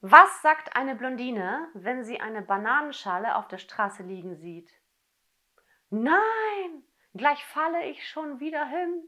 Was sagt eine Blondine, wenn sie eine Bananenschale auf der Straße liegen sieht? Nein, gleich falle ich schon wieder hin.